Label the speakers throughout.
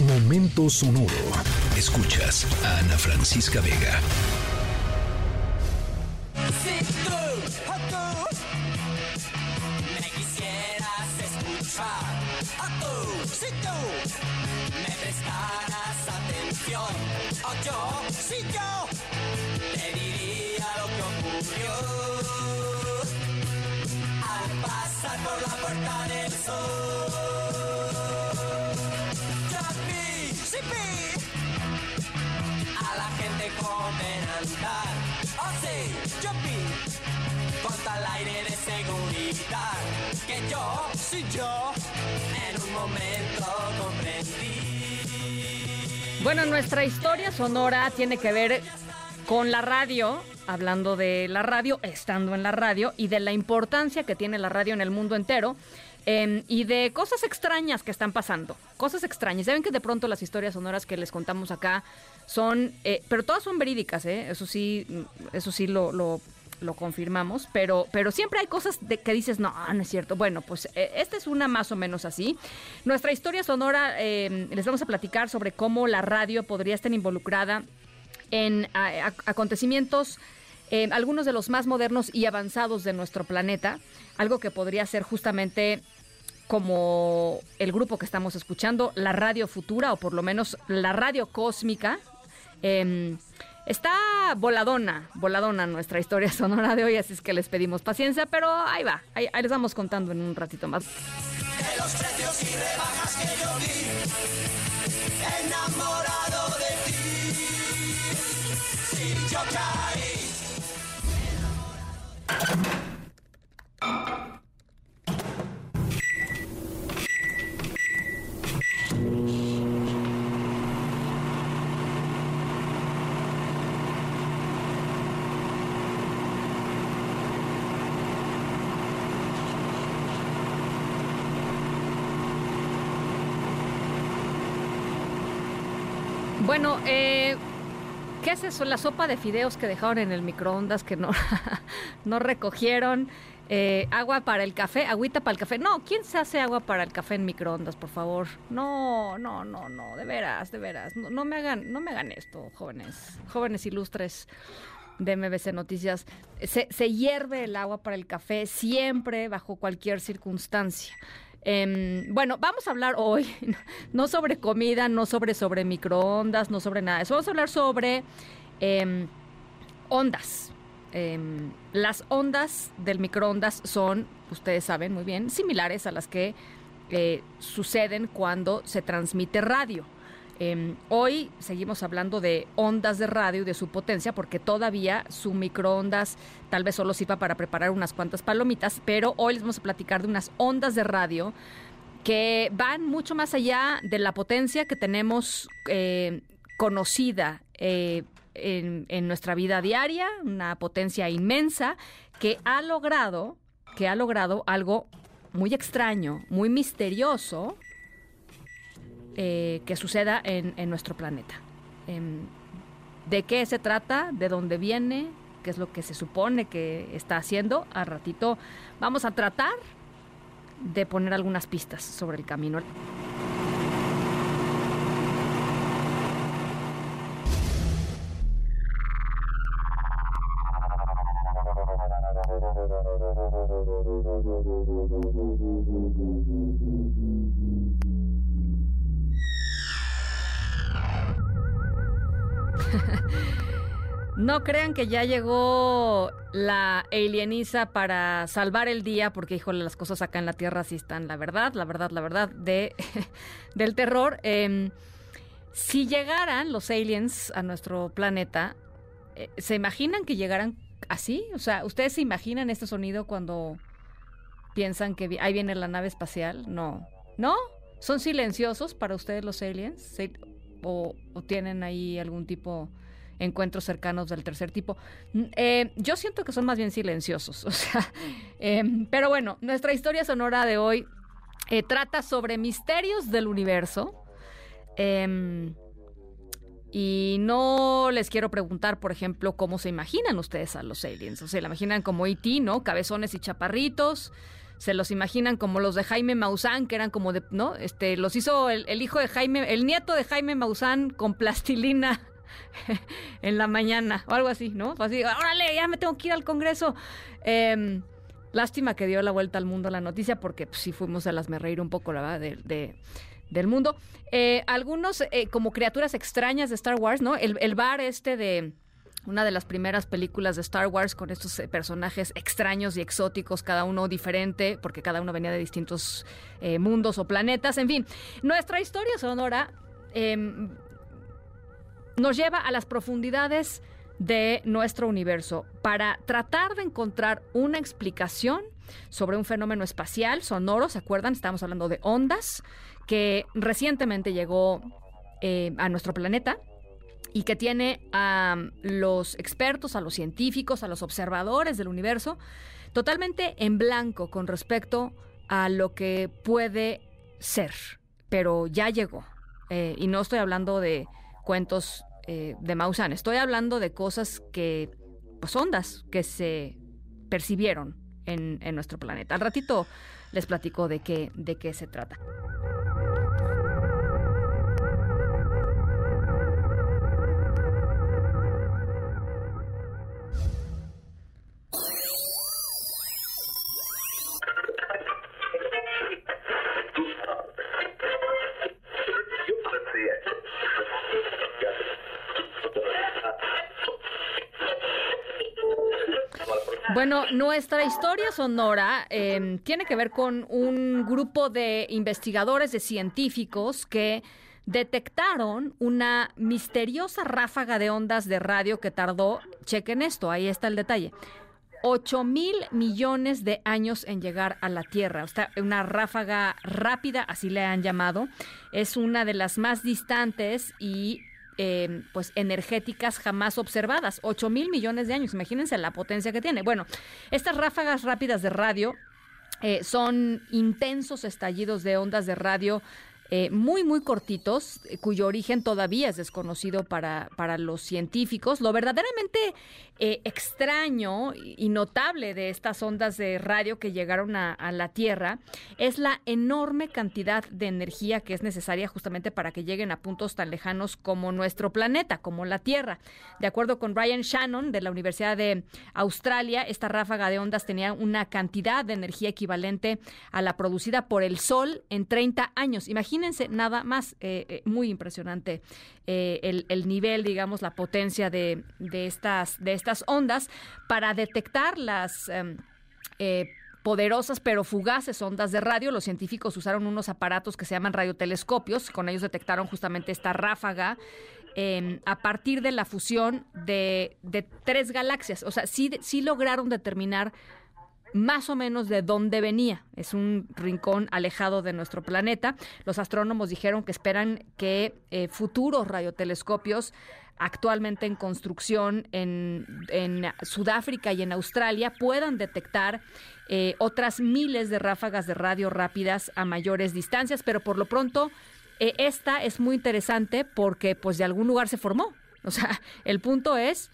Speaker 1: Momento sonoro. Escuchas a Ana Francisca Vega.
Speaker 2: Por la puerta del sol. A la gente comer andar. Oh sí, yo vi con tal aire de seguridad que yo, sí yo, en un momento comprendí.
Speaker 3: Bueno, nuestra historia sonora tiene que ver con la radio, hablando de la radio, estando en la radio y de la importancia que tiene la radio en el mundo entero. Em, y de cosas extrañas que están pasando. Cosas extrañas. Saben que de pronto las historias sonoras que les contamos acá son. eh, pero todas son verídicas, ¿eh? Eso sí, eso sí lo, lo, confirmamos. Pero, pero siempre hay cosas de, que dices, no, no es cierto. Bueno, pues eh, esta es una más o menos así. Nuestra historia sonora, eh, les vamos a platicar sobre cómo la radio podría estar involucrada en a- acontecimientos, eh, algunos de los más modernos y avanzados de nuestro planeta, algo que podría ser justamente como el grupo que estamos escuchando, la radio futura o por lo menos la radio cósmica. Em, está voladona, voladona nuestra historia sonora de hoy, así es que les pedimos paciencia, pero ahí va, ahí, les vamos contando en un ratito más.
Speaker 2: De los precios y rebajas que yo vi, enamorado de ti. Si yo caí.
Speaker 3: Bueno, eh, ¿qué es eso? La sopa de fideos que dejaron en el microondas que no, no recogieron. Eh, agua para el café, agüita para el café. No, ¿quién se hace agua para el café en microondas, por favor? No, no, no, no, de veras, de veras. No, no me hagan, no me hagan esto, jóvenes, jóvenes ilustres de MBC Noticias. Se, se hierve el agua para el café siempre, bajo cualquier circunstancia. Em, bueno, vamos a hablar hoy no sobre comida, no sobre, sobre microondas, no sobre nada. Eso vamos a hablar sobre em, ondas. Em, las ondas del microondas son, ustedes saben muy bien, similares a las que eh, suceden cuando se transmite radio. Em, hoy seguimos hablando de ondas de radio y de su potencia, porque todavía su microondas tal vez solo sirva para preparar unas cuantas palomitas, pero hoy les vamos a platicar de unas ondas de radio que van mucho más allá de la potencia que tenemos eh, conocida eh, en, en nuestra vida diaria, una potencia inmensa que ha logrado, que ha logrado algo muy extraño, muy misterioso, eh, que suceda en, en nuestro planeta. Em, ¿De qué se trata? ¿De dónde viene? ¿Qué es lo que se supone que está haciendo? A ratito vamos a tratar de poner algunas pistas sobre el camino. No crean que ya llegó la alieniza para salvar el día, porque híjole, las cosas acá en la Tierra sí están, la verdad, la verdad, la verdad, de, del terror. Em, si llegaran los aliens a nuestro planeta, eh, ¿se imaginan que llegaran así? O sea, ¿ustedes se imaginan este sonido cuando piensan que ahí viene la nave espacial? No. ¿No? ¿Son silenciosos para ustedes los aliens? ¿Se- o, o tienen ahí algún tipo encuentros cercanos del tercer tipo. Mm, eh, yo siento que son más bien silenciosos, o sea, em, pero bueno, nuestra historia sonora de hoy eh, trata sobre misterios del universo. em, y no les quiero preguntar, por ejemplo, cómo se imaginan ustedes a los aliens. O sea, la imaginan como E.T., ¿no? Cabezones y chaparritos, se los imaginan como los de Jaime Maussan, que eran como de, ¿no? Este, los hizo el, el hijo de Jaime, el nieto de Jaime Maussan con plastilina en la mañana o algo así, ¿no? Así, órale, ya me tengo que ir al Congreso. Em, lástima que dio la vuelta al mundo la noticia porque pues, sí fuimos a las me reír un poco, la verdad, de, del mundo. Eh, algunos eh, como criaturas extrañas de Star Wars, ¿no? El, el bar este de una de las primeras películas de Star Wars con estos eh, personajes extraños y exóticos, cada uno diferente, porque cada uno venía de distintos mundos o planetas. En fin, nuestra historia sonora em, nos lleva a las profundidades de nuestro universo para tratar de encontrar una explicación sobre un fenómeno espacial sonoro, ¿se acuerdan? Estamos hablando de ondas, que recientemente llegó eh, a nuestro planeta y que tiene a los expertos, a los científicos, a los observadores del universo totalmente en blanco con respecto a lo que puede ser, pero ya llegó. Eh, y no estoy hablando de cuentos eh, de Maussan. Estoy hablando de cosas que, pues ondas que se percibieron en, en nuestro planeta. Al ratito les platico de qué, de qué se trata. Bueno, nuestra historia sonora em, tiene que ver con un grupo de investigadores, de científicos que detectaron una misteriosa ráfaga de ondas de radio que tardó, chequen esto, ahí está el detalle, 8 mil millones de años en llegar a la Tierra. O sea, una ráfaga rápida, así le han llamado. Es una de las más distantes y Em, pues energéticas jamás observadas. 8 mil millones de años, imagínense la potencia que tiene. Bueno, estas ráfagas rápidas de radio eh, son intensos estallidos de ondas de radio eh, muy, muy cortitos, eh, cuyo origen todavía es desconocido para, para los científicos. Lo verdaderamente eh, extraño y notable de estas ondas de radio que llegaron a, la Tierra es la enorme cantidad de energía que es necesaria justamente para que lleguen a puntos tan lejanos como nuestro planeta, como la Tierra. De acuerdo con Brian Shannon de la Universidad de Australia, esta ráfaga de ondas tenía una cantidad de energía equivalente a la producida por el Sol en 30 años. Imagínense imagínense nada más, eh, eh, muy impresionante eh, el, nivel, digamos, la potencia de, estas, de estas ondas para detectar las... Em, poderosas pero fugaces ondas de radio. Los científicos usaron unos aparatos que se llaman radiotelescopios. Con ellos detectaron justamente esta ráfaga em, a partir de la fusión de, de, tres galaxias. O sea, sí, sí lograron determinar más o menos de dónde venía. Es un rincón alejado de nuestro planeta. Los astrónomos dijeron que esperan que eh, futuros radiotelescopios actualmente en construcción en, Sudáfrica y en Australia puedan detectar eh, otras miles de ráfagas de radio rápidas a mayores distancias, pero por lo pronto eh, esta es muy interesante porque pues de algún lugar se formó. O sea, el punto es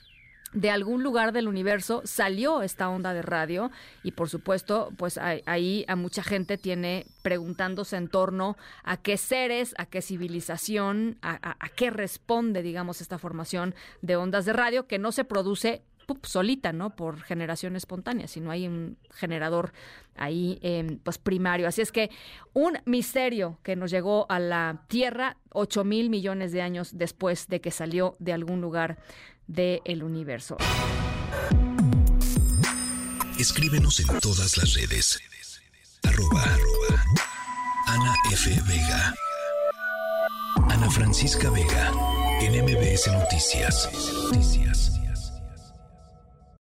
Speaker 3: de algún lugar del universo salió esta onda de radio y por supuesto pues ahí a mucha gente tiene preguntándose en torno a qué seres, a qué civilización, a, qué responde digamos esta formación de ondas de radio que no se produce solita, ¿no? Por generación espontánea, sino hay un generador ahí, em, pues primario. Así es que un misterio que nos llegó a la Tierra 8 mil millones de años después de que salió de algún lugar del universo.
Speaker 1: Escríbenos en todas las redes. Arroba, Ana F. Vega. Ana Francisca Vega. En MBS. Noticias.